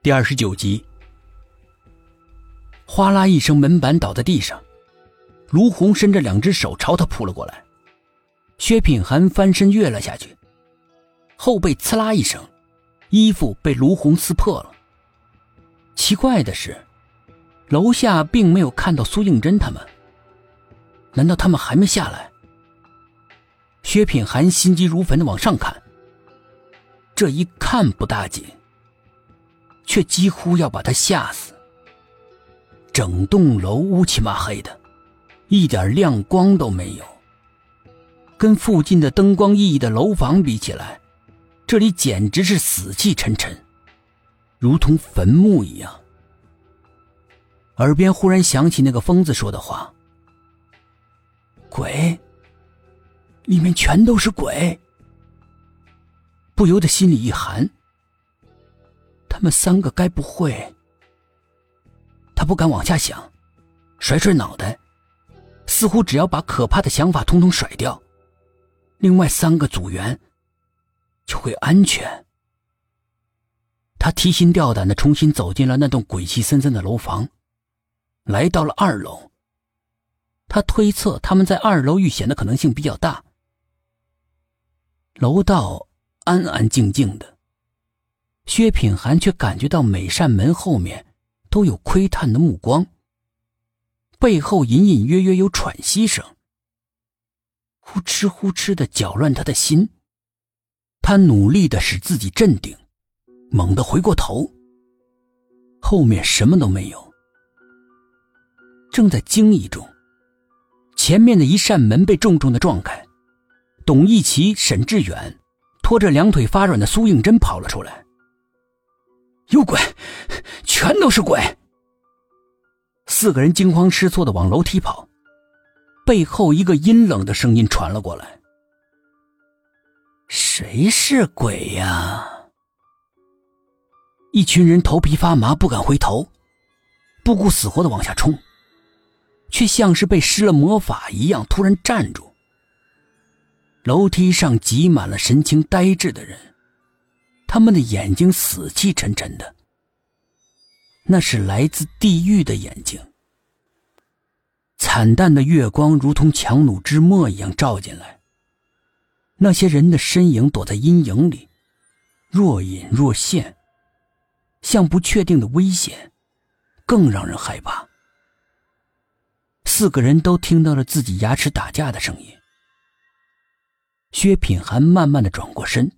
第二十九集，哗啦一声，门板倒在地上，卢红伸着两只手朝他扑了过来。薛品涵翻身跃了下去，后背刺啦一声，衣服被卢红撕破了。奇怪的是，楼下并没有看到苏应真他们，难道他们还没下来？薛品涵心急如焚的往上看，这一看不大紧。却几乎要把他吓死。整栋楼乌漆嘛黑的，一点亮光都没有。跟附近的灯光熠熠的楼房比起来，这里简直是死气沉沉，如同坟墓一样。耳边忽然响起那个疯子说的话：“鬼，里面全都是鬼。”不由得心里一寒。他们三个该不会？他不敢往下想，甩甩脑袋，似乎只要把可怕的想法通通甩掉，另外三个组员就会安全。他提心吊胆的重新走进了那栋鬼气森森的楼房，来到了二楼。他推测他们在二楼遇险的可能性比较大。楼道安安静静的。薛品涵却感觉到每扇门后面都有窥探的目光，背后隐隐约约有喘息声，呼哧呼哧的搅乱他的心。他努力的使自己镇定，猛地回过头，后面什么都没有。正在惊异中，前面的一扇门被重重的撞开，董一奇、沈志远拖着两腿发软的苏应真跑了出来。有鬼，全都是鬼！四个人惊慌失措的往楼梯跑，背后一个阴冷的声音传了过来：“谁是鬼呀？”一群人头皮发麻，不敢回头，不顾死活的往下冲，却像是被施了魔法一样，突然站住。楼梯上挤满了神情呆滞的人。他们的眼睛死气沉沉的，那是来自地狱的眼睛。惨淡的月光如同强弩之末一样照进来。那些人的身影躲在阴影里，若隐若现，像不确定的危险，更让人害怕。四个人都听到了自己牙齿打架的声音。薛品涵慢慢的转过身。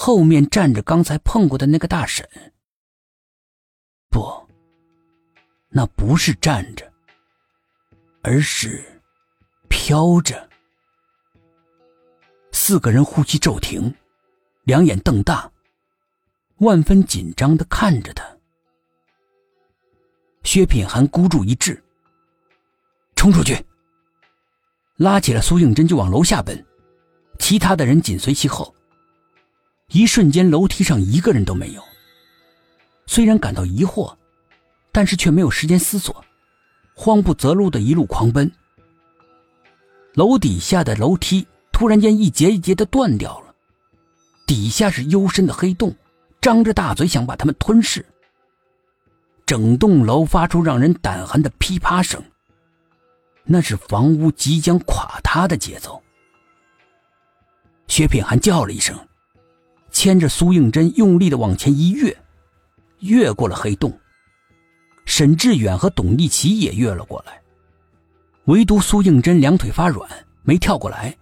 后面站着刚才碰过的那个大婶，不，那不是站着，而是飘着。四个人呼吸骤停，两眼瞪大，万分紧张的看着他。薛品涵孤注一掷，冲出去，拉起了苏应真就往楼下奔，其他的人紧随其后。一瞬间，楼梯上一个人都没有。虽然感到疑惑，但是却没有时间思索，慌不择路的一路狂奔。楼底下的楼梯突然间一节一节的断掉了，底下是幽深的黑洞，张着大嘴想把他们吞噬。整栋楼发出让人胆寒的噼啪声，那是房屋即将垮塌的节奏。薛品涵叫了一声。牵着苏应真用力的往前一跃，越过了黑洞。沈志远和董一奇也跃了过来，唯独苏应真两腿发软，没跳过来。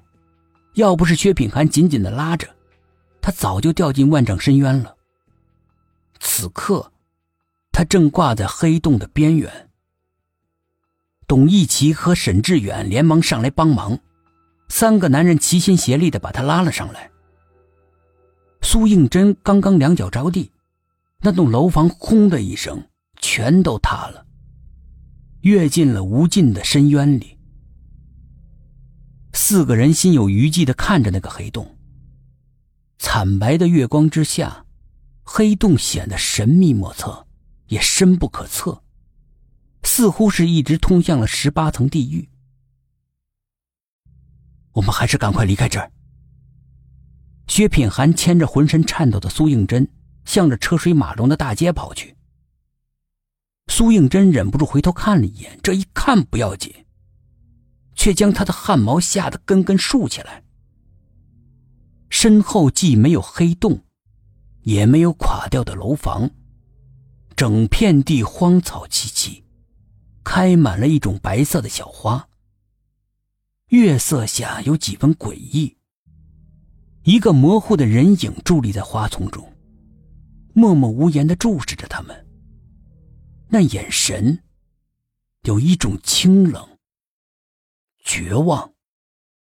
要不是薛品涵紧紧的拉着，他早就掉进万丈深渊了。此刻，他正挂在黑洞的边缘。董一奇和沈志远连忙上来帮忙，三个男人齐心协力的把他拉了上来。苏应真刚刚两脚着地，那栋楼房“轰”的一声，全都塌了，跃进了无尽的深渊里。四个人心有余悸的看着那个黑洞，惨白的月光之下，黑洞显得神秘莫测，也深不可测，似乎是一直通向了十八层地狱。我们还是赶快离开这儿。薛品涵牵着浑身颤抖的苏应真，向着车水马龙的大街跑去。苏应真忍不住回头看了一眼，这一看不要紧，却将他的汗毛吓得根根竖起来。身后既没有黑洞，也没有垮掉的楼房，整片地荒草萋萋，开满了一种白色的小花。月色下有几分诡异。一个模糊的人影伫立在花丛中，默默无言的注视着他们。那眼神，有一种清冷、绝望。